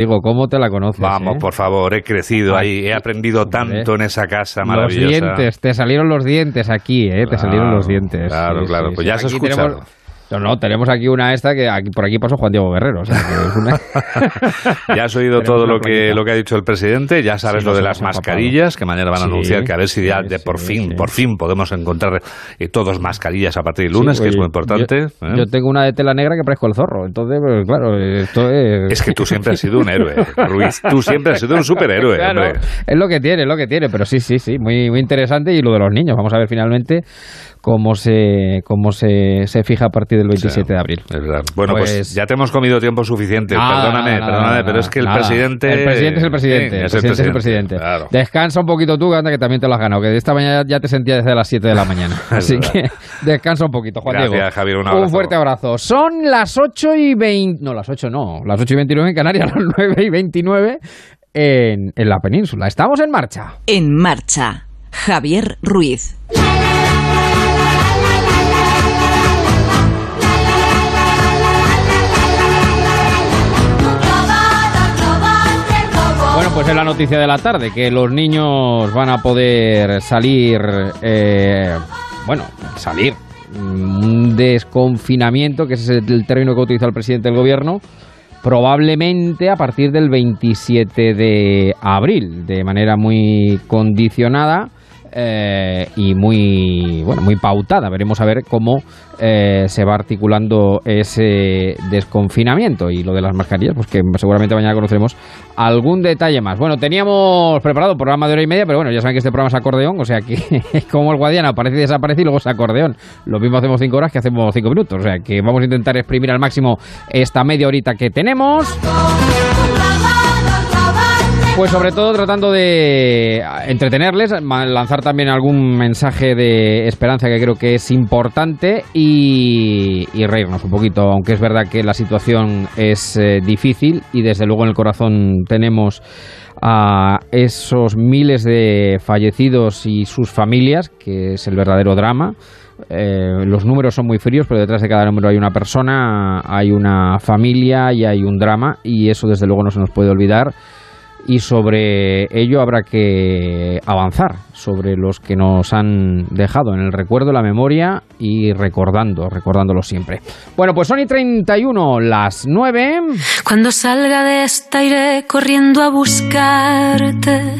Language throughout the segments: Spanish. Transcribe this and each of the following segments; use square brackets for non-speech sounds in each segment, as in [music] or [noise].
Digo, ¿cómo te la conoces? Vamos, eh? por favor, he crecido ahí, he aprendido tanto en esa casa Los maravillosa. dientes, te salieron los dientes aquí, ¿eh? Te salieron los dientes. Claro, Sí, claro, sí, pues sí. ya has Aquí escuchado. tenemos- No, no, tenemos aquí una esta que aquí, por aquí pasó Juan Diego Guerrero. o sea, que es una- [laughs] Ya has oído todo lo que, lo que ha dicho el presidente, ya sabes Sí, lo de las hemos empapado. mascarillas, que mañana van a Sí, anunciar que a ver si ya sí, de por fin, por fin podemos encontrar eh, todos mascarillas a partir del lunes, que es muy importante. Yo, ¿eh? yo tengo una de tela negra que parezco el zorro. Entonces, pues, claro, esto es. Es que tú siempre has sido un héroe, Ruiz. Tú siempre has sido un superhéroe, Claro, hombre. es lo que tiene, es lo que tiene, pero sí, sí, sí, muy, muy interesante. Y lo de los niños, vamos a ver finalmente cómo se, cómo se, se fija a partir del 27 Sí, de abril. es verdad. Bueno, pues, Pues- ya te hemos comido tiempo suficiente. Nada, perdóname, nada, perdóname, nada, pero es que el nada. presidente. El presidente es el presidente. Sí, el presidente es el presidente. Claro. Descansa un poquito tú, que anda que también te lo has ganado. Que de esta mañana ya te sentía desde las 7 de la mañana. [laughs] Así verdad. que descansa un poquito, Juan Gracias, Diego. Javier, un abrazo. fuerte abrazo. Son las 8 y 20. No, las 8 no. Las 8 y 29 en Canarias, [laughs] las 9 y 29 en, en la península. Estamos en marcha. En marcha. Javier Ruiz. Pues es la noticia de la tarde, que los niños van a poder salir, eh, bueno, salir, mm, un desconfinamiento, que ese es el término que utiliza el presidente del gobierno, probablemente a partir del 27 de abril, de manera muy condicionada. Eh, y muy bueno muy pautada. Veremos a ver cómo eh, se va articulando ese desconfinamiento y lo de las mascarillas pues que seguramente mañana conoceremos algún detalle más. Bueno teníamos preparado un programa de hora y media pero bueno ya saben que este programa es acordeón o sea que [laughs] como el guadiana aparece y desaparece y luego es acordeón. Lo mismo hacemos cinco horas que hacemos cinco minutos o sea que vamos a intentar exprimir al máximo esta media horita que tenemos pues sobre todo tratando de entretenerles, ma- lanzar también algún mensaje de esperanza que creo que es importante y, y reírnos un poquito, aunque es verdad que la situación es eh, difícil y desde luego en el corazón tenemos a esos miles de fallecidos y sus familias, que es el verdadero drama. Eh, los números son muy fríos, pero detrás de cada número hay una persona, hay una familia y hay un drama y eso desde luego no se nos puede olvidar y sobre ello habrá que avanzar, sobre los que nos han dejado en el recuerdo, la memoria y recordando, recordándolo siempre. Bueno, pues son y 31 las 9. Cuando salga de esta iré corriendo a buscarte.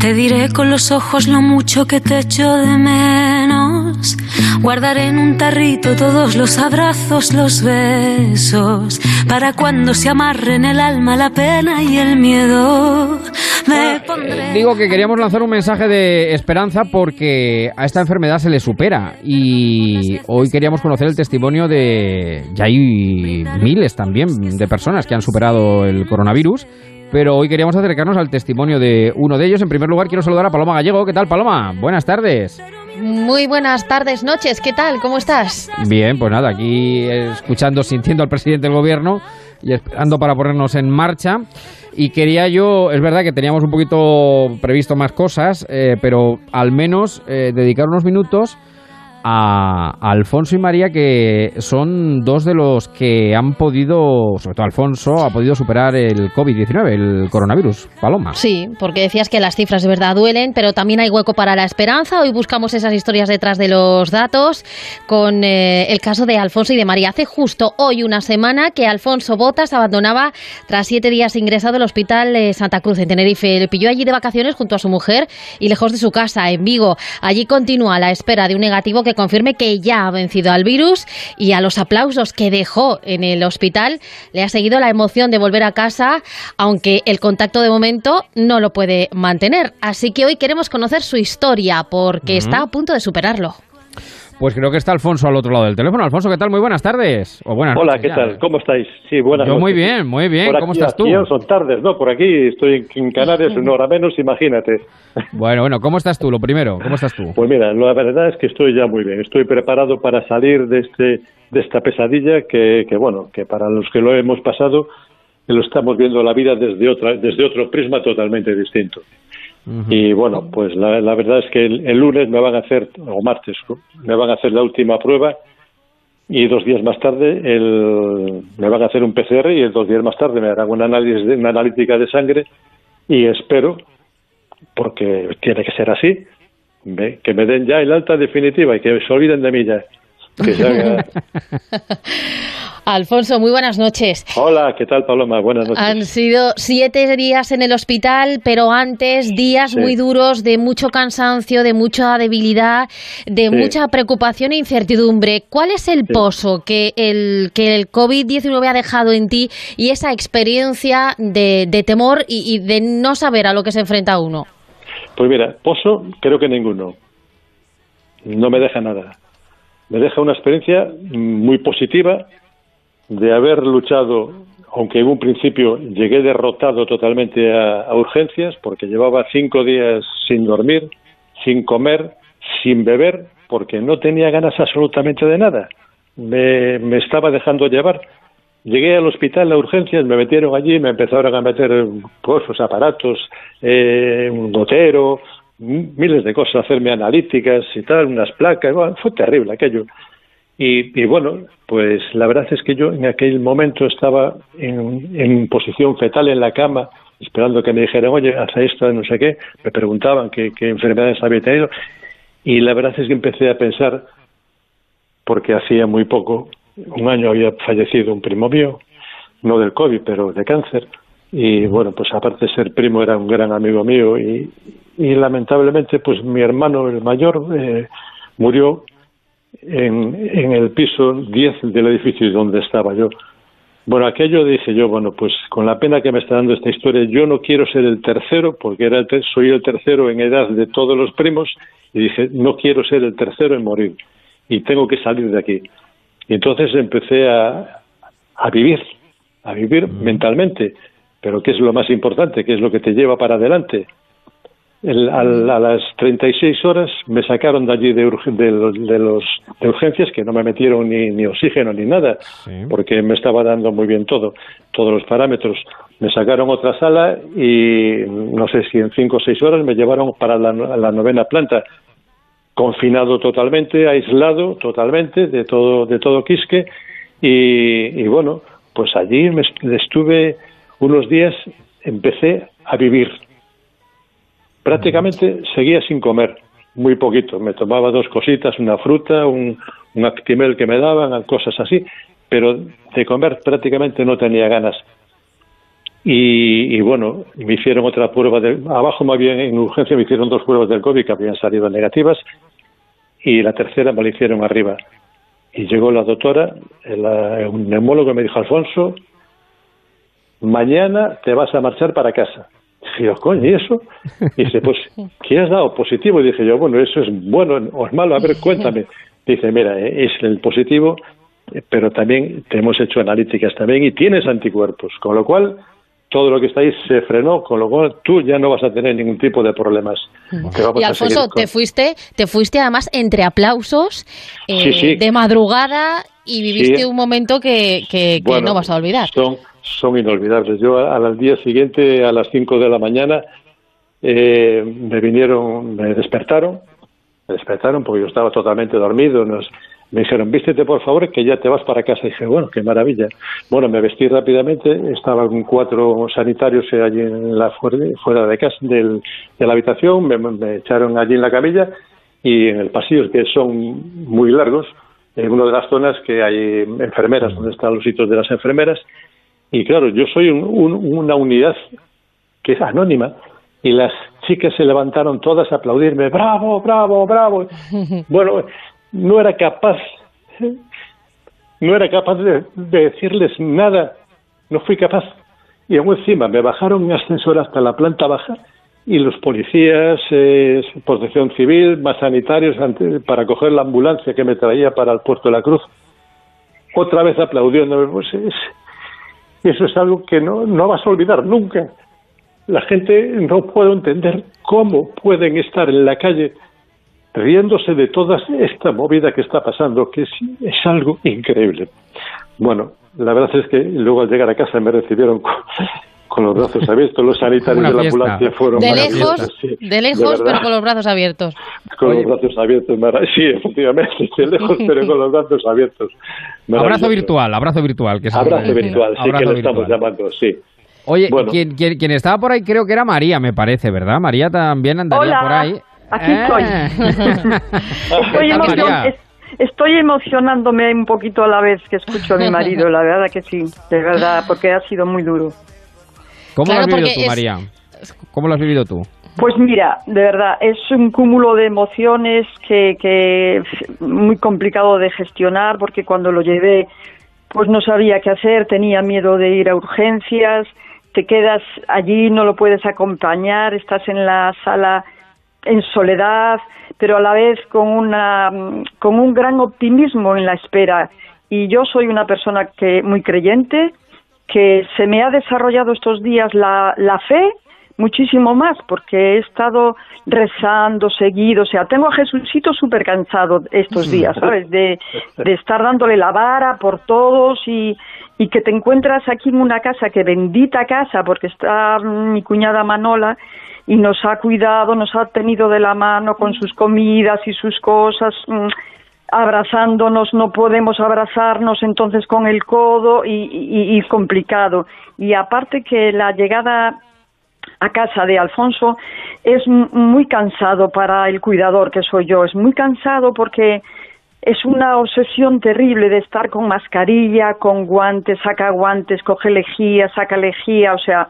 Te diré con los ojos lo mucho que te echo de menos. Guardaré en un tarrito todos los abrazos, los besos. Para cuando se amarren el alma, la pena y el miedo. Me pondré. Eh, Digo que queríamos lanzar un mensaje de esperanza porque a esta enfermedad se le supera y hoy queríamos conocer el testimonio de... Ya hay miles también de personas que han superado el coronavirus, pero hoy queríamos acercarnos al testimonio de uno de ellos. En primer lugar quiero saludar a Paloma Gallego. ¿Qué tal, Paloma? Buenas tardes. Muy buenas tardes, noches. ¿Qué tal? ¿Cómo estás? Bien, pues nada, aquí escuchando, sintiendo al presidente del gobierno y esperando para ponernos en marcha. Y quería yo, es verdad que teníamos un poquito previsto más cosas, eh, pero al menos eh, dedicar unos minutos a, Alfonso y María, que son dos de los que han podido, sobre todo Alfonso, ha podido superar el COVID-19, el coronavirus. Paloma. Sí, porque decías que las cifras de verdad duelen, pero también hay hueco para la esperanza. Hoy buscamos esas historias detrás de los datos con eh, el caso de Alfonso y de María. Hace justo hoy una semana que Alfonso Botas abandonaba tras siete días ingresado el hospital de Santa Cruz en Tenerife. Le pilló allí de vacaciones junto a su mujer y lejos de su casa, en Vigo. Allí continúa la espera de un negativo que confirme que ya ha vencido al virus y a los aplausos que dejó en el hospital le ha seguido la emoción de volver a casa, aunque el contacto de momento no lo puede mantener. Así que hoy queremos conocer su historia porque está a punto de superarlo. Pues creo que está Alfonso al otro lado del teléfono. Alfonso, ¿qué tal? Muy buenas tardes. O buenas Hola, noches ¿qué ya. tal? ¿Cómo estáis? Sí, buenas Yo muy bien, muy bien. Por ¿Cómo aquí, estás tú? aquí son tardes, ¿no? Por aquí estoy en- en Canarias, una hora menos, imagínate. [laughs] Bueno, bueno, ¿cómo estás tú? Lo primero, ¿cómo estás tú? Pues mira, la verdad es que estoy ya muy bien. Estoy preparado para salir de este de esta pesadilla que, que bueno, que para los que lo hemos pasado lo estamos viendo la vida desde otra desde otro prisma totalmente distinto. Y bueno, pues la, la verdad es que el, lunes me van a hacer, o martes, me van a hacer la última prueba y dos días más tarde el, me van a hacer un PCR y dos días más tarde me harán una, análisis, una analítica de sangre y espero, porque tiene que ser así, que me den ya el alta definitiva y que se olviden de mí ya. [laughs] Alfonso, muy buenas noches. Hola, ¿qué tal Paloma? Buenas noches. Han sido siete días en el hospital, pero antes días muy duros de mucho cansancio, de mucha debilidad, de mucha preocupación e incertidumbre. ¿Cuál es el pozo que el, que el COVID-19 ha dejado en ti y esa experiencia de, temor y, y de no saber a lo que se enfrenta uno? Pues mira, pozo creo que ninguno. No me deja nada. Me deja una experiencia muy positiva de haber luchado, aunque en un principio llegué derrotado totalmente a, urgencias, porque llevaba cinco días sin dormir, sin comer, sin beber, porque no tenía ganas absolutamente de nada. Me, estaba dejando llevar. Llegué al hospital a urgencias, me metieron allí, me empezaron a meter cosas, aparatos, eh, un gotero, miles de cosas, hacerme analíticas y tal, unas placas, fue terrible aquello. Y, bueno, pues la verdad es que yo en aquel momento estaba en, posición fetal en la cama, esperando que me dijeran, oye, haz esto, no sé qué, me preguntaban qué, enfermedades había tenido, y la verdad es que empecé a pensar, porque hacía muy poco, un año había fallecido un primo mío, no del COVID, pero de cáncer, y bueno, pues aparte de ser primo era un gran amigo mío, y, lamentablemente pues mi hermano, el mayor, eh, murió en, en el piso 10 del edificio donde estaba yo. Bueno, aquello dije yo, bueno, pues con la pena que me está dando esta historia, yo no quiero ser el tercero, porque era soy el tercero en edad de todos los primos, y dije, no quiero ser el tercero en morir, y tengo que salir de aquí. Y entonces empecé a, a vivir, a vivir mentalmente, pero ¿qué es lo más importante? ¿Qué es lo que te lleva para adelante? a, las 36 horas me sacaron de allí de, de, los, de, los, de urgencias que no me metieron ni, ni oxígeno ni nada, porque me estaba dando muy bien todo, todos los parámetros. Me sacaron otra sala y no sé si en 5 o 6 horas me llevaron para la, novena planta, confinado totalmente, aislado totalmente de todo, de todo Quisque y, y bueno, pues allí me estuve unos días, empecé a vivir prácticamente seguía sin comer, muy poquito. Me tomaba dos cositas, una fruta, un, un actimel que me daban, cosas así, pero de comer prácticamente no tenía ganas. Y, bueno, me hicieron otra prueba de abajo más bien en urgencia me hicieron dos pruebas del COVID que habían salido negativas y la tercera me la hicieron arriba. Y llegó la doctora, un neumólogo me dijo, Alfonso, mañana te vas a marchar para casa. Dije yo, coño, ¿y eso? Y dice, pues, [laughs] ¿qué has dado positivo? Y dije yo, bueno, eso es bueno o es malo, a ver, [laughs] cuéntame. Dice, mira, eh, es el positivo, pero también te hemos hecho analíticas también y tienes anticuerpos, con lo cual todo lo que está ahí se frenó, con lo cual tú ya no vas a tener ningún tipo de problemas. y Alfonso, te fuiste, te fuiste además entre aplausos eh, de madrugada y viviste un momento que, que, no vas a olvidar son inolvidables. Yo al día siguiente, a las 5 de la mañana, eh, me vinieron, me despertaron, me despertaron porque yo estaba totalmente dormido. Nos, me dijeron, vístete por favor, que ya te vas para casa. Y dije, bueno, qué maravilla. Bueno, me vestí rápidamente, estaban cuatro sanitarios allí en la fuera de casa, del, de la habitación, me, me, echaron allí en la camilla y en el pasillo, que son muy largos, en una de las zonas que hay enfermeras, donde están los sitios de las enfermeras, y claro, yo soy una unidad que es anónima y las chicas se levantaron todas a aplaudirme, bravo, bravo, bravo. [laughs] Bueno, no era capaz, no era capaz de, decirles nada, no fui capaz. Y aún encima me bajaron en ascensor hasta la planta baja y los policías, eh, protección civil, más sanitarios para coger la ambulancia que me traía para el puerto de la Cruz, otra vez aplaudiéndome. Pues es, [laughs] y eso es algo que no, no vas a olvidar nunca. La gente no puede entender cómo pueden estar en la calle riéndose de toda esta movida que está pasando, que es, es algo increíble. Bueno, la verdad es que luego al llegar a casa me recibieron con los brazos abiertos. Los sanitarios de la ambulancia fueron De maravillosos, lejos, sí, de lejos, pero con los brazos abiertos. Con Oye. los brazos abiertos, [laughs] sí, efectivamente, de lejos, pero con los brazos abiertos. Abrazo virtual, abrazo virtual. Que es Abrazo el- virtual, sí, abrazo que lo estamos llamando, sí. Oye, Bueno. quien, quien, quien estaba por ahí creo que era María, me parece, ¿verdad? María también andaría Hola, por ahí. aquí estoy. [laughs] Estoy, emocion- María? es- estoy emocionándome un poquito a la vez que escucho a mi marido, la verdad que sí, de verdad, porque ha sido muy duro. ¿Cómo Claro, lo has vivido tú, es- María? ¿Cómo lo has vivido tú? Pues mira, de verdad, es un cúmulo de emociones que, que es muy complicado de gestionar porque cuando lo llevé pues no sabía qué hacer, tenía miedo de ir a urgencias, te quedas allí, no lo puedes acompañar, estás en la sala en soledad, pero a la vez con una con un gran optimismo en la espera. Y yo soy una persona que muy creyente, que se me ha desarrollado estos días la, la fe muchísimo más porque he estado rezando seguido, o sea, tengo a Jesucito súper cansado estos días, ¿sabes? De, de estar dándole la vara por todos y, y que te encuentras aquí en una casa, que bendita casa, porque está mi cuñada Manola y nos ha cuidado, nos ha tenido de la mano con sus comidas y sus cosas, mm, abrazándonos, no podemos abrazarnos entonces con el codo y, complicado. Y aparte que la llegada a casa de Alfonso es muy cansado para el cuidador que soy yo, es muy cansado porque es una obsesión terrible de estar con mascarilla, con guantes, saca guantes, coge lejía, saca lejía, o sea,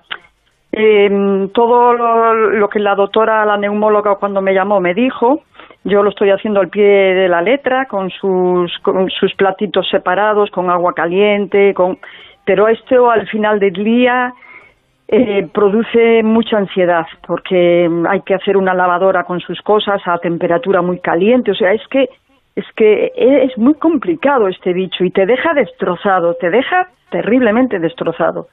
eh, todo lo, lo que la doctora, la neumóloga cuando me llamó me dijo, yo lo estoy haciendo al pie de la letra, con sus, con sus platitos separados, con agua caliente, con, pero esto al final del día eh, produce mucha ansiedad porque hay que hacer una lavadora con sus cosas a temperatura muy caliente, o sea, es que es que es muy complicado este bicho y te deja destrozado, te deja terriblemente destrozado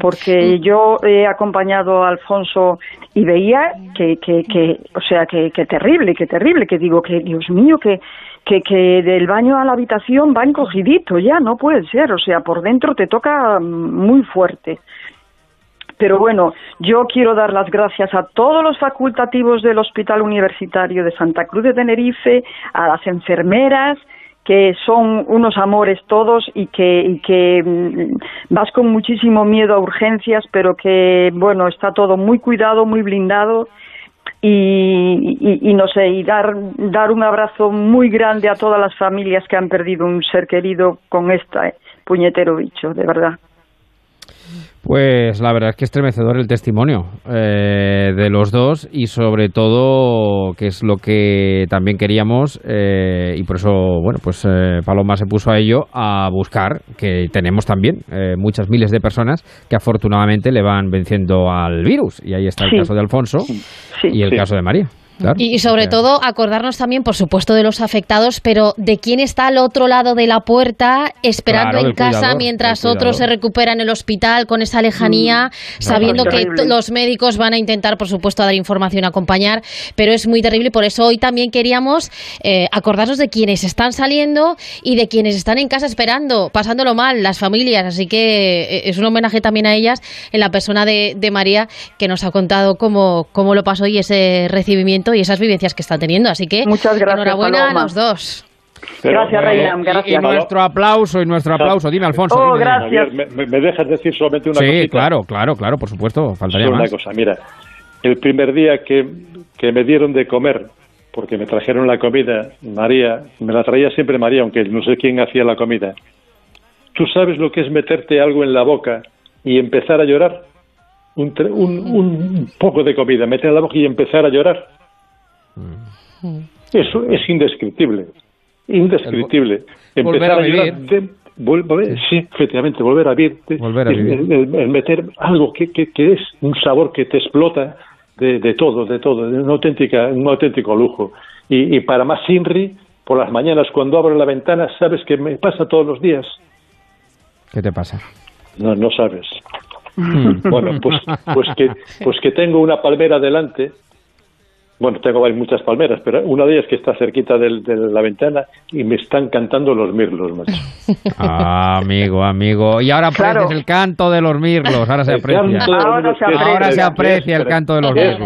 porque yo he acompañado a Alfonso y veía que, que, que o sea, que, que terrible, que terrible, que digo que, Dios mío, que, que, que del baño a la habitación va encogidito, ya no puede ser, o sea, por dentro te toca muy fuerte. Pero bueno, yo quiero dar las gracias a todos los facultativos del Hospital Universitario de Santa Cruz de Tenerife, a las enfermeras, que son unos amores todos y que, y que mm, vas con muchísimo miedo a urgencias, pero que, bueno, está todo muy cuidado, muy blindado. Y, y, y no sé, y dar, dar un abrazo muy grande a todas las familias que han perdido un ser querido con este puñetero bicho, de verdad. Pues la verdad es que estremecedor el testimonio eh, de los dos y sobre todo que es lo que también queríamos eh, y por eso bueno pues eh, Paloma se puso a ello a buscar que tenemos también eh, muchas miles de personas que afortunadamente le van venciendo al virus y ahí está el Sí. caso de Alfonso Sí. y el caso de María. Claro. Y sobre todo acordarnos también, por supuesto, de los afectados, pero de quién está al otro lado de la puerta esperando Claro, en casa cuidador, mientras otros se recuperan en el hospital con esa lejanía, sabiendo que los médicos van a intentar, por supuesto, dar información, acompañar, pero es muy terrible. Por eso hoy también queríamos eh, acordarnos de quienes están saliendo y de quienes están en casa esperando, pasándolo mal, las familias. Así que eh, es un homenaje también a ellas en la persona de, de María, que nos ha contado cómo, cómo lo pasó y ese recibimiento y esas vivencias que está teniendo. Así que Muchas gracias, enhorabuena Paloma. a los dos. Pero, Gracias, Reina, y- gracias. Y, nuestro aplauso y nuestro aplauso. Dime, Alfonso. Oh, dime, dime. gracias. Javier, ¿me, me dejas decir solamente una Sí, cosita? claro, claro, claro, por supuesto. Faltaría Solo más. una cosa, mira, el primer día que, que me dieron de comer, porque me trajeron la comida, María, me la traía siempre María, aunque no sé quién hacía la comida. ¿Tú sabes lo que es meterte algo en la boca y empezar a llorar? Un, un, un poco de comida, meter en la boca y empezar a llorar. Eso es indescriptible, indescriptible. Empezar a vivir. volver- sí, efectivamente, volver a vivir. Volver a el- vivir. el- el- el meter algo que, que, que es un sabor que te explota de, de todo, de todo, de una auténtica, un auténtico lujo. Y, y para más Inri, por las mañanas cuando abro la ventana, sabes que me pasa todos los días. ¿Qué te pasa? No, no sabes. [laughs] Bueno, pues, pues que, pues que tengo una palmera delante bueno, tengo varias- muchas palmeras, pero una de ellas que está cerquita del- de la ventana y me están cantando los mirlos, macho. [laughs] Ah, amigo, amigo. Y ahora Claro. el canto de los mirlos. Ahora se aprecia. Ahora mirlos se aprecia. Ahora se precioso, aprecia es el canto de los mirlos,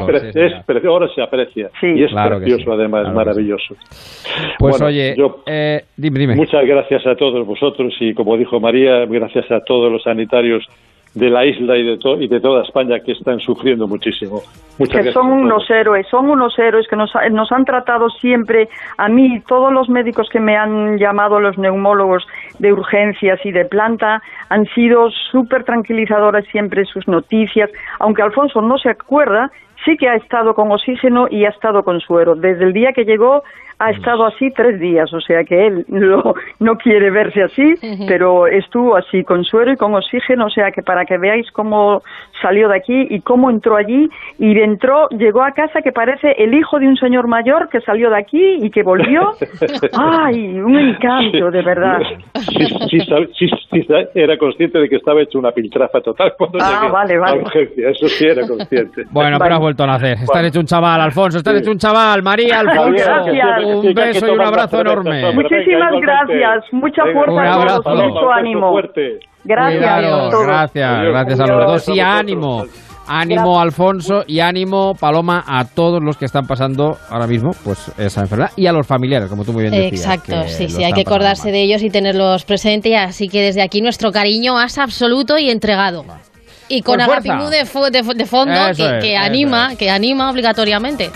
ahora se aprecia. Sí. Y es Claro que precioso, sí, además, claro maravilloso. Pues Bueno, oye, yo- eh, dime, dime. Muchas gracias a todos vosotros y, como dijo María, gracias a todos los sanitarios de la isla y de, to- y de toda España que están sufriendo muchísimo. Muchas que gracias son unos héroes, son unos héroes que nos, ha- nos han tratado siempre, a mí, todos los médicos que me han llamado, los neumólogos de urgencias y de planta, han sido súper tranquilizadores siempre sus noticias, aunque Alfonso no se acuerda, sí que ha estado con oxígeno y ha estado con suero. Desde el día que llegó ha estado así tres días, o sea que él [laughs] lo- no quiere verse así, pero estuvo así con suero y con oxígeno, o sea que para que veáis cómo salió de aquí y cómo entró allí y entró, llegó a casa que parece el hijo de un señor mayor que salió de aquí y que volvió. [laughs] ¡Ay! Un encanto, de verdad. Sí, sí, sí, era consciente de que estaba hecho una piltrafa total cuando Ah, llegué vale, vale. a urgencia, eso sí era consciente. Bueno, Vale. pero has vuelto a nacer. Estás Vale. hecho un chaval, Alfonso. Estás Sí. hecho un chaval. María, Alfonso. Gracias. Un beso y un abrazo enorme. Muchísimas gracias, mucha fuerza a todos y mucho ánimo. Gracias Cuidaros, a todos. gracias, gracias a los dos y ánimo. Ánimo Alfonso y ánimo Paloma a todos los que están pasando ahora mismo pues esa enfermedad y a los familiares, como tú muy bien decías. Exacto, sí, sí, hay que acordarse mal. de ellos y tenerlos presentes, así que desde aquí nuestro cariño más absoluto y entregado. Y con. Agapimú de, fo- de, fo- de fondo Eso que, es, que eso anima, es. que anima obligatoriamente.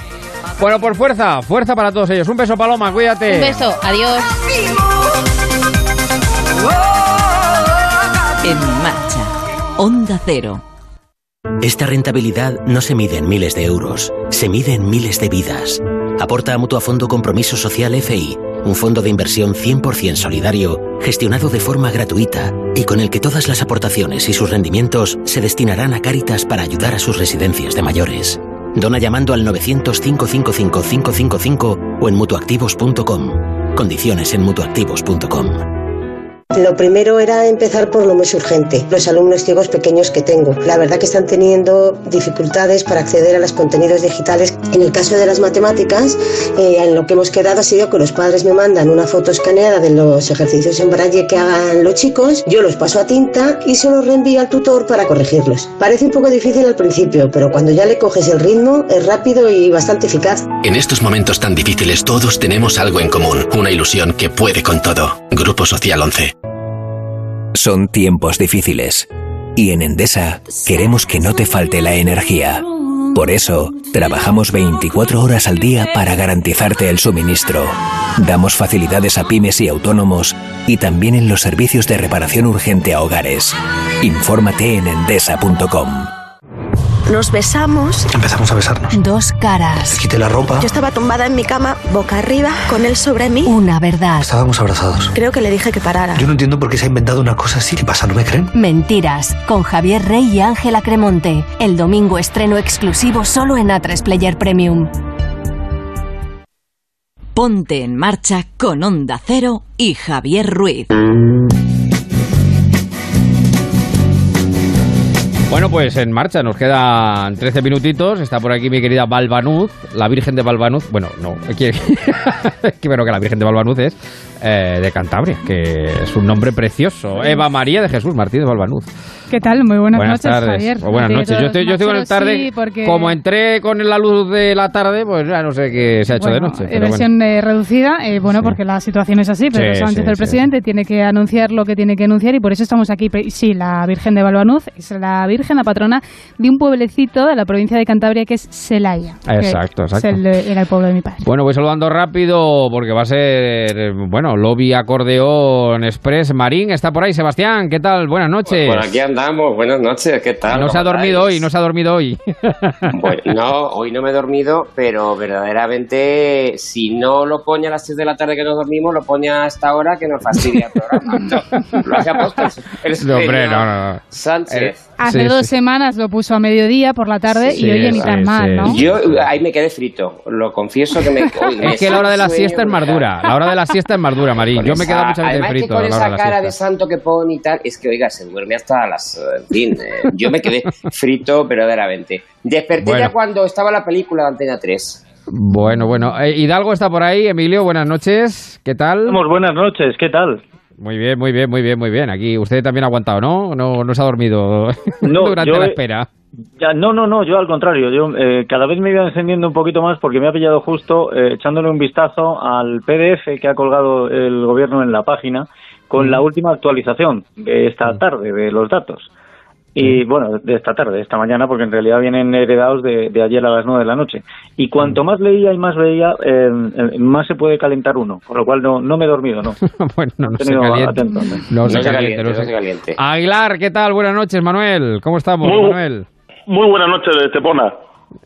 Bueno, por fuerza, fuerza para todos ellos. Un beso Paloma, cuídate. Un beso, adiós. En marcha. Onda Cero. Esta rentabilidad no se mide en miles de euros, se mide en miles de vidas. Aporta a Mutuafondo Compromiso Social FI, un fondo de inversión 100% solidario, gestionado de forma gratuita y con el que todas las aportaciones y sus rendimientos se destinarán a Cáritas para ayudar a sus residencias de mayores. Dona llamando al 900-555-555 o en mutuactivos.com. Condiciones en mutuactivos.com. Lo primero era empezar por lo más urgente, los alumnos ciegos pequeños que tengo. La verdad que están teniendo dificultades para acceder a los contenidos digitales. En el caso de las matemáticas, eh, en lo que hemos quedado ha sido que los padres me mandan una foto escaneada de los ejercicios en braille que hagan los chicos, yo los paso a tinta y se los reenvío al tutor para corregirlos. Parece un poco difícil al principio, pero cuando ya le coges el ritmo es rápido y bastante eficaz. En estos momentos tan difíciles todos tenemos algo en común, una ilusión que puede con todo. Grupo Social 11. Son tiempos difíciles. Y en Endesa queremos que no te falte la energía. Por eso, trabajamos 24 horas al día para garantizarte el suministro. Damos facilidades a pymes y autónomos y también en los servicios de reparación urgente a hogares. Infórmate en endesa.com. Nos besamos. Empezamos a besarnos. Dos caras. Quité la ropa. Yo estaba tumbada en mi cama, boca arriba, con él sobre mí. Una verdad. Estábamos abrazados. Creo que le dije que parara. Yo no entiendo por qué se ha inventado una cosa así. ¿Qué pasa? ¿No me creen? Mentiras, con Javier Rey y Ángela Cremonte. El domingo estreno exclusivo solo en A3 Player Premium. Ponte en marcha con Onda Cero y Javier Ruiz. Bueno, pues en marcha, nos quedan 13 minutitos. Está por aquí mi querida Balbanuz, la Virgen de Balbanuz. Bueno, no, que, [laughs] que bueno, que la Virgen de Balbanuz es eh, de Cantabria, que es un nombre precioso. Eva María de Jesús Martínez Balbanuz. ¿Qué tal? Muy buenas, noches, tardes. Javier. O buenas noches. Yo estoy, yo estoy con el tarde. sí, porque- Como entré con la luz de la tarde, pues ya no sé qué se ha hecho de Bueno, noche. eh, pero bueno. versión eh, reducida, eh, bueno, porque la situación es así, Pedro Sí, Sánchez, sí, el sí. presidente, tiene que anunciar lo que tiene que anunciar y por eso estamos aquí. Sí, la Virgen de Balbanuz es la Virgen, la patrona de un pueblecito de la provincia de Cantabria que es Celaya. que Exacto, es exacto. el, eh, era el pueblo de mi padre. Bueno, voy saludando rápido porque va a ser, bueno, Lobby Acordeón Express. Marín está por ahí. Sebastián, ¿qué tal? Buenas noches. Por aquí andamos, buenas noches, ¿qué tal? No se ha ¿Cómo dormido hoy, no se ha dormido hoy. [laughs] Bueno, no, hoy no me he dormido, pero verdaderamente si no lo pone a las 6 de la tarde que nos dormimos, lo pone a esta hora que nos fastidia el programa. No, [laughs] lo hace aposta el No, hombre, no, no. Sánchez. Hace Sí, dos sí. semanas lo puso a mediodía por la tarde Sí, y oye, ni tan mal, ¿no? Yo ahí me quedé frito, lo confieso que me... [laughs] Es que la hora de la siesta es más dura. La hora de la siesta es más dura, Marín. Yo me he quedado muchas veces además que frito con a la hora esa de la cara de santo que pone y tal, es que, oiga, se duerme hasta las... En fin, eh, yo me quedé frito verdaderamente. Desperté Bueno. ya cuando estaba la película de Antena 3. Bueno, bueno. Eh, Hidalgo está por ahí. Emilio, buenas noches. ¿Qué tal? buenas noches. ¿Qué tal? Muy bien, muy bien, muy bien, muy bien. Aquí usted también ha aguantado, ¿no? No, no se ha dormido [laughs] No, durante yo la espera. Ya, no, no, no, yo al contrario, yo eh, cada vez me iba encendiendo un poquito más porque me ha pillado justo eh, echándole un vistazo al PDF que ha colgado el gobierno en la página con la última actualización de esta tarde de los datos. Y bueno, de esta tarde, de esta mañana, porque en realidad vienen heredados de, de ayer a las nueve de la noche. Y cuanto más leía y más veía, eh, eh, más se puede calentar uno. Con lo cual no, no me he dormido, no. [laughs] bueno, no, no se tenido caliente. atento, ¿no? No, No se se caliente, caliente, no no se se caliente. Aguilar, ¿qué tal? Buenas noches, Manuel. ¿Cómo estamos, Muy Manuel? Muy buenas noches, Estepona.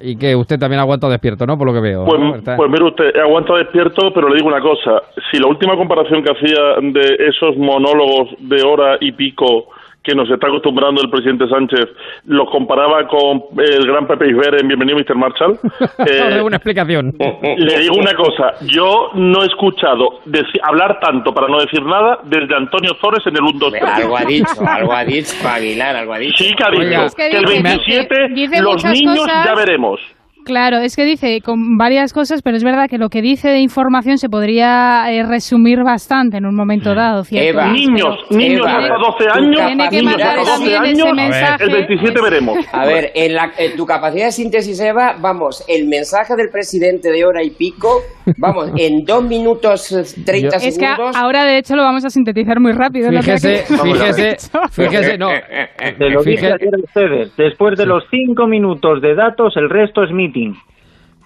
Y que usted también ha aguantado despierto, ¿no? Por lo que veo. Pues, pues mire usted, aguanta despierto, pero le digo una cosa. Si la última comparación que hacía de esos monólogos de hora y pico que nos está acostumbrando el presidente Sánchez, los comparaba con el gran Pepe Isber en Bienvenido Mr. Marshall, [laughs] eh, una explicación. [laughs] le digo una cosa. Yo no he escuchado hablar tanto, para no decir nada, desde Antonio Zores en el 1 2 Algo ha dicho, algo ha dicho, Aguilar, algo ha dicho. Sí, que dicho Oiga. Es que que el dice- 27 dice los niños cosas. ya veremos. Claro, es que dice con varias cosas, pero es verdad que lo que dice de información se podría eh, resumir bastante en un momento dado. ¿cierto? Eva? Niños, niños Eva, hasta 12 tu años, Tiene que niños mandar hasta 12 también años, ese mensaje. el 27 veremos. A ver, en, la, en tu capacidad de síntesis, Eva, vamos, el mensaje del presidente de hora y pico, vamos, en dos minutos eh, 30 Es que segundos. ahora, de hecho, lo vamos a sintetizar muy rápido. es lo que Fíjese, fíjese, fíjese, no. Te lo dije Fíjese- ayer a ustedes. Después de los cinco minutos de datos, el resto es meeting.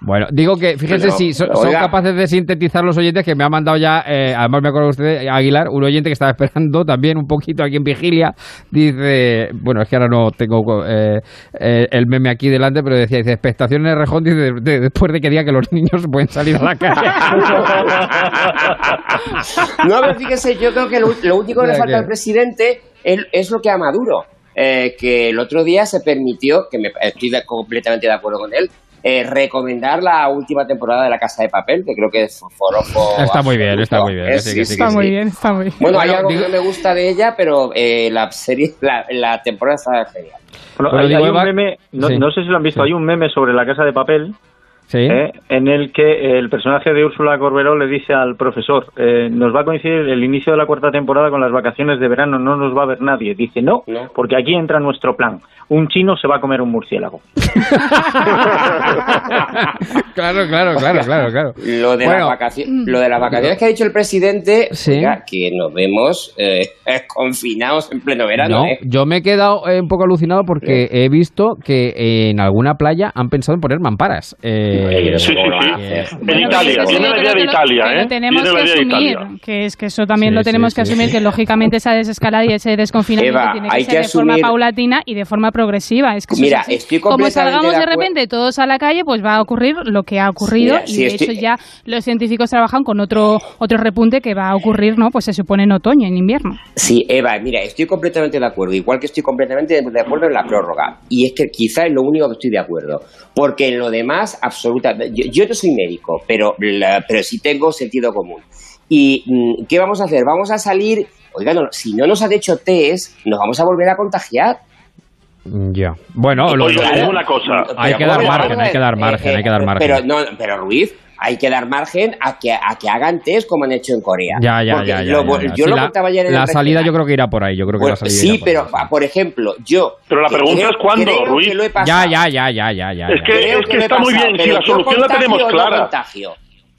Bueno, digo que, fíjese Pero, si so- son oiga. capaces de sintetizar los oyentes que me ha mandado ya, eh, además me acuerdo usted, Aguilar, un oyente que estaba esperando [laughs] también un poquito aquí en Vigilia, dice, bueno, es que ahora no tengo eh, eh, el meme aquí delante, pero decía, dice, expectación en Rejón, dice, de- de- después de que diga que los niños [laughs] pueden salir a la calle. [laughs] No, pero fíjese, yo creo que lo, lo único que le falta que- al presidente es, es lo que a Maduro, eh, que el otro día se permitió, que me, estoy de- completamente de acuerdo con él, eh, recomendar la última temporada de La Casa de Papel, que creo que es forofo. Está muy bien, está muy bien, sí, sí, que sí, sí, Está sí. muy bien, está muy bien. Bueno, hay algo digo- que no me gusta de ella, pero eh, la serie, [laughs] la, la temporada está genial. Bueno, hay, un meme, no, sí. no sé si lo han visto, hay un meme sobre la casa de papel Sí. ¿eh? en el que el personaje de Úrsula Corberó le dice al profesor, eh, nos va a coincidir el inicio de la cuarta temporada con las vacaciones de verano, no nos va a ver nadie. Dice, no, No. porque aquí entra nuestro plan. Un chino se va a comer un murciélago. [laughs] claro, claro, claro, claro, claro. Lo de, Bueno. las vacaciones, lo de las vacaciones que ha dicho el presidente, Sí. oiga, que nos vemos eh, [laughs] confinados en pleno verano. No, ¿eh? yo me he quedado eh, un poco alucinado porque he visto que en alguna playa han pensado en poner mamparas. Eh, En Italia, tiene la idea de Italia, ¿eh? tenemos que asumir, Italia. que es que eso también Sí, lo tenemos sí, que sí, asumir, sí. que lógicamente esa desescalada y ese desconfinamiento Eva, tiene que hay ser que de forma asumir- paulatina y de forma progresiva. Es que Mira, es así. estoy Como salgamos de repente todos a la calle, pues va a ocurrir lo que ha ocurrido Mira, y sí, de estoy- hecho ya los científicos trabajan con otro otro repunte que va a ocurrir, ¿no? Pues se supone en otoño, en invierno. Sí, Eva, mira, estoy completamente de acuerdo, igual que estoy completamente de acuerdo en la prórroga. Y es que quizá es lo único que estoy de acuerdo. Porque en lo demás, absolutamente. Yo, yo no soy médico, pero, la- pero sí tengo sentido común. ¿Y mm, qué vamos a hacer? Vamos a salir. Oiga, no, si no nos han hecho test, nos vamos a volver a contagiar. Ya. Bueno, lo, digo una cosa. Hay que dar ¿cómo margen, hay que dar ver? margen, hay que dar margen. Pero, no, pero Ruiz, hay que dar margen a que, a que hagan test como han hecho en Corea. ya, ya, Porque ya, ya, lo- ya, ya. Yo Sí, lo la, contaba ayer en la el salida yo creo que irá por ahí, yo creo que Bueno, la salida sí, irá por pero ahí. ah, por ejemplo, yo. Pero la que pregunta creo- es cuándo, Ruiz. que Ya, pasado. ya, ya, ya, ya, ya. Es que, es que he está muy bien, si la solución la tenemos no clara. contagio.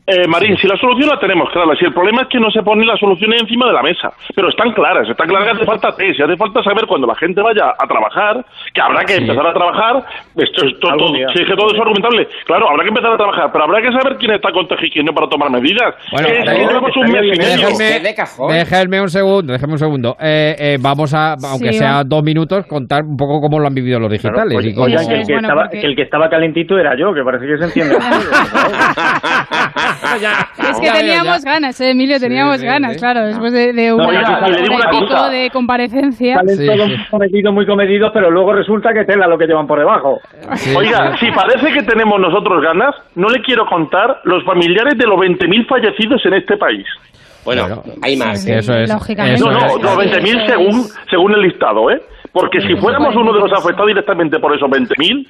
Eh, Marín, si la solución la tenemos clara, si el problema es que no se ponen las soluciones encima de la mesa, pero están claras, está claro que hace falta test, y hace falta saber cuando la gente vaya a trabajar, que habrá que Sí. empezar a trabajar, esto es todo, Algún todo- día. si es que todo es argumentable, claro, habrá que empezar a trabajar, pero habrá que saber quién está contagiado y quién no para tomar medidas. Bueno, que es que pero- llevamos un mes y medio. Déjame- Déjenme, un segundo, déjenme un segundo. Eh, eh, vamos a, aunque Sí, sea dos minutos, contar un poco cómo lo han vivido los Claro, digitales. oye, y cómo- oigan, Eso que, el que bueno, estaba, porque- que el que estaba calentito era yo, que parece que se entiende. [laughs] [laughs] [laughs] Es que Ya, ya, teníamos ya. ganas, ¿eh, Emilio, teníamos sí, ganas, sí. claro, después de, de un No, le una pico cosa. de comparecencia. Salen Sí, todos sí. muy comedidos, muy comedidos, pero luego resulta que tela lo que llevan por debajo. Sí, Oiga, sí. si parece que tenemos nosotros ganas, no le quiero contar los familiares de los 20.000 fallecidos en este país. Bueno, Bueno, hay más. sí, eso es. Lógicamente. eso No, no, los 20.000 Eso según, según el listado, ¿eh? Porque si fuéramos uno de los sí. afectados directamente por esos 20.000,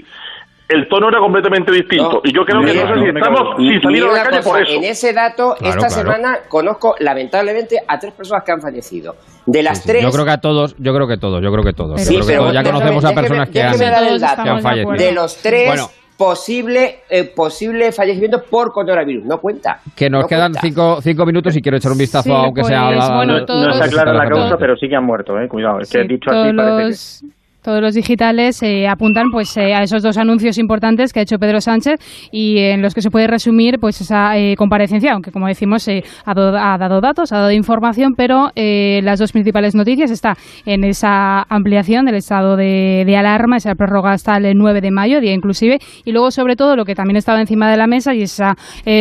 el tono era completamente distinto. y yo creo que no sé si estamos sin salir a la calle por eso. En ese dato, Claro, esta claro. semana conozco lamentablemente a tres personas que han fallecido. De las tres, Yo creo que a todos, yo creo que todos, yo creo que todos. Sí, Yo creo que pero todos ya déjeme- conocemos a déjeme- personas que han, el dato. que han fallecido. de los tres, Bueno, posible, eh, posible fallecimiento por coronavirus. No cuenta. que nos No quedan cinco, cinco minutos y quiero echar un vistazo, Sí, aunque sea pues, la, bueno, todos- No está clara la causa, pero sí que han muerto, eh. Cuidado, es que Sí, dicho así parece que... todos los digitales eh, apuntan pues eh, a esos dos anuncios importantes que ha hecho Pedro Sánchez y en los que se puede resumir pues esa eh, comparecencia, aunque como decimos eh, ha, ha dado datos, ha dado información, pero las dos principales noticias está en esa ampliación del estado de, de alarma, esa prórroga hasta el 9 de mayo, día inclusive, y luego sobre todo lo que también estaba encima de la mesa y esa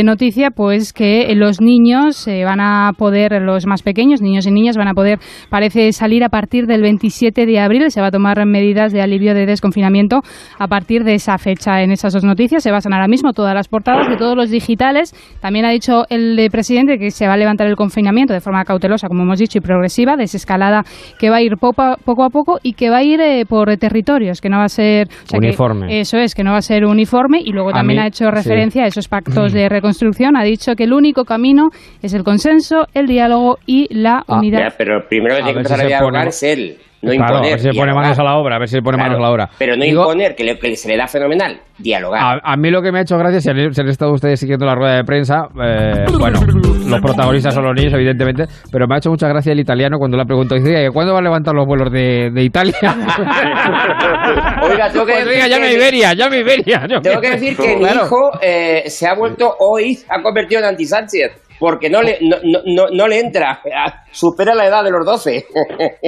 noticia pues que los niños van a poder, los más pequeños, niños y niñas van a poder, parece salir a partir del 27 de abril, se va a tomar medidas de alivio de desconfinamiento a partir de esa fecha. En esas dos noticias se basan ahora mismo todas las portadas de todos los digitales. También ha dicho el de presidente que se va a levantar el confinamiento de forma cautelosa, como hemos dicho, y progresiva, desescalada, que va a ir poco a poco, a poco y que va a ir eh, por territorios, que no va a ser o sea, que Uniforme. eso es, que no va a ser uniforme y luego también mí, ha hecho sí. referencia a esos pactos [clears throat] de reconstrucción. Ha dicho que el único camino es el consenso, el diálogo y la Ah, unidad. Ya, pero primero que tiene que ver si empezar a se dialogar pone- es él, no Claro, imponer. a ver si se pone dialogar. manos a la obra, a ver si se pone manos a la obra. Pero no Digo, imponer, que, le- que se le da fenomenal, dialogar. A, a mí lo que me ha hecho gracia, si han, si han estado ustedes siguiendo la rueda de prensa, eh, bueno, los protagonistas son los niños, evidentemente, pero me ha hecho mucha gracia el italiano cuando le ha preguntado, dice, "Oye, ¿cuándo va a levantar los vuelos de, de Italia? [laughs] Oiga, tengo que Pues decir llame Iberia, llame Iberia. Yo Tengo que decir que Claro. mi hijo eh, se ha vuelto hoy, ha convertido en anti-Sánchez. Porque no le, no, no, no, no le entra, supera la edad de los 12.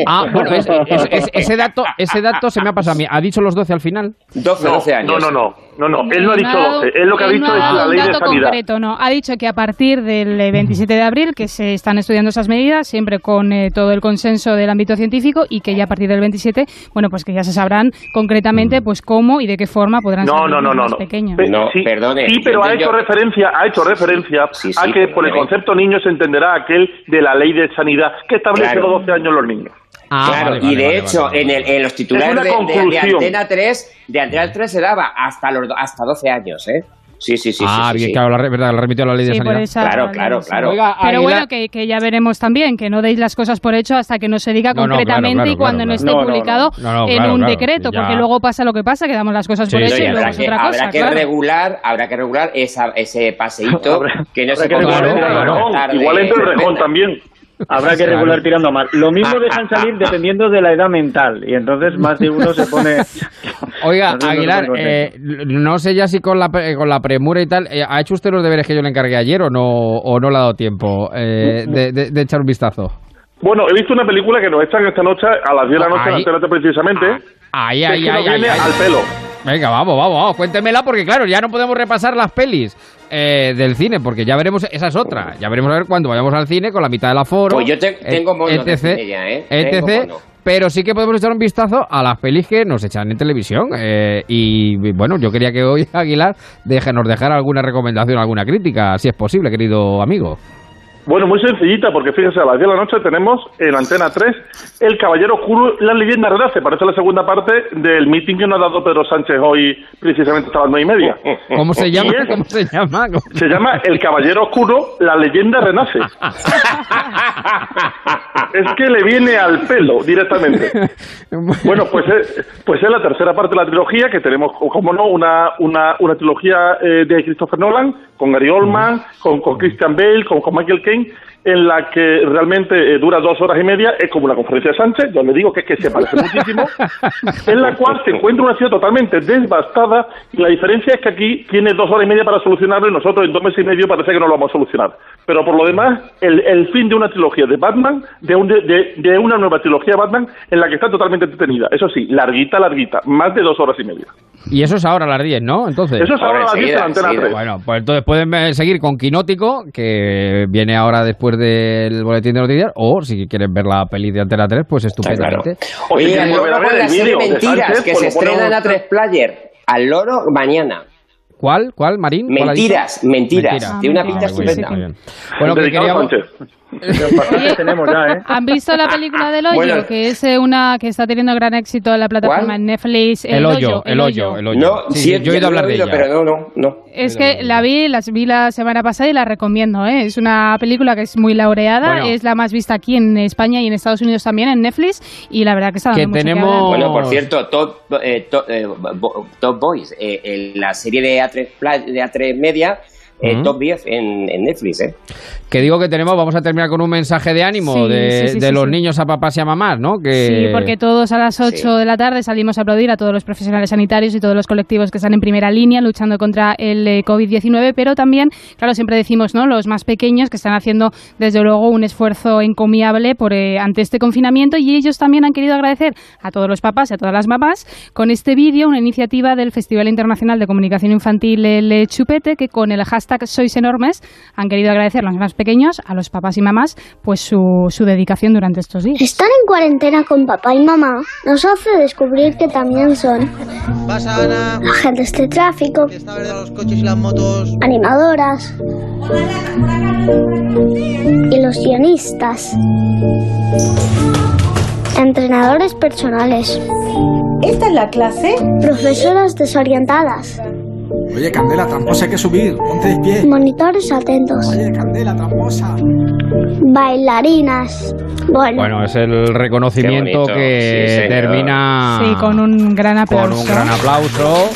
Ah, [laughs] bueno, es- es- es- ese, dato, ese dato se me ha pasado a mí. ¿Ha dicho los 12 al final? 12, No, 12 años. no, no, no, no, no, él no ha dicho dado- 12, él lo que ha dicho no es la un ley de sanidad. concreto, no. Ha dicho que a partir del eh, 27 de abril que se están estudiando esas medidas, siempre con eh, todo el consenso del ámbito científico y que ya a partir del 27, bueno, pues que ya se sabrán concretamente pues cómo y de qué forma podrán No, salir no, no, más no. pequeños. Pe- No, sí, perdone, Sí, pero ha yo- hecho referencia, ha hecho referencia Sí, sí, a que por el concepto niño se entenderá aquel de la ley de sanidad que establece Claro. los 12 años los niños. Ah, claro, vale, y vale, de vale, hecho. En, el, en los titulares de, de- de. Antena 3, de Antena 3 se daba hasta los hasta 12 años, ¿eh? Sí, sí, sí. ah, sí, bien, sí. claro, la, verdad, la remitió a la ley de Sí, sanidad. esa- Claro, claro, claro. Oiga, Pero bueno, que, que ya veremos también, que no deis las cosas por hecho hasta que no se diga No, no, concretamente claro, claro, y cuando claro, no esté. No, no, publicado no. No, no, en un claro, decreto, ya. porque luego pasa lo que pasa, que damos las cosas por Sí, hecho y No, y luego habrá es que, otra habrá cosa. que claro. regular, habrá que regular esa, ese paseíto [laughs] Habrá- que no habrá se que tarde. igual entre el rejón también. Habrá que regular tirando más. Lo mismo dejan salir dependiendo de la edad mental y entonces más de uno se [laughs] pone... Oiga, Aguilar, eh, no sé ya si con la, con la premura y tal, eh, ¿ha hecho usted los deberes que yo le encargué ayer o no, o no le ha dado tiempo eh, de, de- de echar un vistazo? Bueno, he visto una película que nos echan esta noche a las 10 de la noche en 3 precisamente. Ahí, ahí, es que ahí, ahí, viene ahí. al pelo. Venga, vamos, vamos, vamos, cuéntemela porque claro, ya no podemos repasar las pelis eh, del cine porque ya veremos, esa es otra, ya veremos a ver cuando vayamos al cine con la mitad del aforo. Pues yo te- tengo mono de cine ya, ¿eh? Tengo etc, mono. pero sí que podemos echar un vistazo a las pelis que nos echan en televisión eh, y bueno, yo quería que hoy [laughs] Aguilar deje, nos dejara alguna recomendación, alguna crítica, si es posible, querido amigo. Bueno, muy sencillita, porque fíjese, a las 10 de la noche tenemos en Antena 3 El Caballero Oscuro, la leyenda renace. Parece la segunda parte del meeting que nos ha dado Pedro Sánchez hoy, precisamente hasta las 9 y media. ¿Cómo se llama? es- ¿Cómo se llama? ¿Cómo- Se llama El Caballero Oscuro, la leyenda renace. es que le viene al pelo directamente. Bueno, pues es, pues es la tercera parte de la trilogía, que tenemos, como no, una, una, una trilogía eh, de Christopher Nolan, con Gary Oldman, con, con Christian Bale, con, con Michael Caine, thing en la que realmente eh, dura dos horas y media, es como la conferencia de Sánchez, yo le digo que es que se parece [laughs] muchísimo, en la cual se encuentra una ciudad totalmente devastada, y la diferencia es que aquí tiene dos horas y media para solucionarlo, y nosotros en dos meses y medio parece que no lo vamos a solucionar. Pero por lo demás, el, el fin de una trilogía de Batman, de, un- de, de una nueva trilogía de Batman, en la que está totalmente entretenida. Eso sí, larguita, larguita, más de dos horas y media. Y eso es ahora a las 10, ¿no? Entonces. Eso es ahora a las 10 de la Antena 3. Bueno, pues entonces pueden eh, seguir con Quinótico, que viene ahora después del boletín de noticias, o si quieren ver la peli de Antena 3, pues estupendamente. O si Oye, quieren al loro ver con el la serie Mentiras, Sánchez, que se estrena en ponemos- A3 Player. Al loro mañana. ¿Cuál? ¿Cuál, Marín? ¿Cuál? Mentiras, mentiras. Tiene una pinta bien, estupenda. bien. Bueno, que queríamos, Tenemos ya, ¿eh? ¿Han visto la película del hoyo? Bueno. que es eh, una que está teniendo gran éxito en la plataforma ¿Cuál? en Netflix. El hoyo, el hoyo, el hoyo. No, Sí, sí, sí, yo he oído hablar de ella. pero no, no, no. Es que la vi, las vi la semana pasada y la recomiendo. ¿eh? Es una película que es muy laureada, Bueno. es la más vista aquí en España y en Estados Unidos también en Netflix y la verdad que está dando Que mucho tenemos-. Bueno, por cierto, Top, eh, Top, eh, Top Boys, eh, en la serie de A3, Pla- de A3 Media, eh. Top 10 en, en Netflix, ¿eh? Que digo que tenemos, vamos a terminar con un mensaje de ánimo Sí, de, sí, sí, de sí, los sí. niños a papás y a mamás, ¿no? Que... Sí, porque todos a las 8 de la tarde salimos a aplaudir a todos los profesionales sanitarios y todos los colectivos que están en primera línea luchando contra el eh, COVID-19, pero también, claro, siempre decimos, ¿no? Los más pequeños que están haciendo, desde luego, un esfuerzo encomiable por, eh, ante este confinamiento y ellos también han querido agradecer a todos los papás y a todas las mamás con este vídeo, una iniciativa del Festival Internacional de Comunicación Infantil El Chupete, que con el hashtag Sois Enormes han querido agradecer a los más pequeños, a los papás y mamás, pues su, su dedicación durante estos días. Estar en cuarentena con papá y mamá nos hace descubrir que también son agentes de tráfico, animadoras ilusionistas, entrenadores personales. ¿Esta es la clase? Profesoras desorientadas, Oye, Candela, tramposa hay que subir. Ponte de pie. monitores atentos, Oye, Candela, tramposa. bailarinas. Bueno, Bueno, es el reconocimiento bonito, que sí, termina Sí, con un gran con aplauso. un gran aplauso.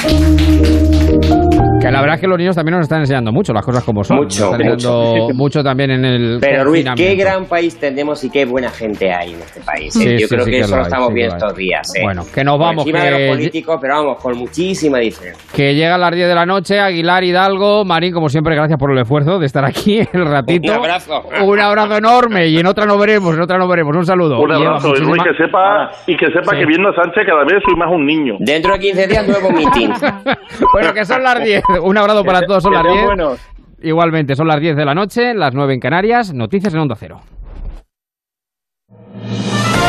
[laughs] Que la verdad es que los niños también nos están enseñando mucho, las cosas como son. Mucho, Nos están enseñando mucho también en el Pero Ruiz, qué gran país tenemos y qué buena gente hay en este país. ¿eh? Sí, Yo sí, creo sí que, que eso lo hay, estamos viendo estos días. ¿eh? Bueno, que nos vamos, Por encima de los políticos, pero vamos, con muchísima diferencia. Que llega a las 10 de la noche, Aguilar Hidalgo, Marín, como siempre, gracias por el esfuerzo de estar aquí [laughs] el ratito. Un abrazo. Un abrazo enorme y en otra nos veremos, en otra nos veremos. Un saludo. Un abrazo, y Luis, muchísimas- que sepa, y que sepa Sí. que viendo a Sánchez cada vez soy más un niño. Dentro de 15 días, nuevo meeting. [laughs] Bueno, que son las 10. [laughs] Un abrazo para todos, son las sean 10. buenos. Igualmente, son las 10 de la noche, las 9 en Canarias. Noticias en Onda Cero.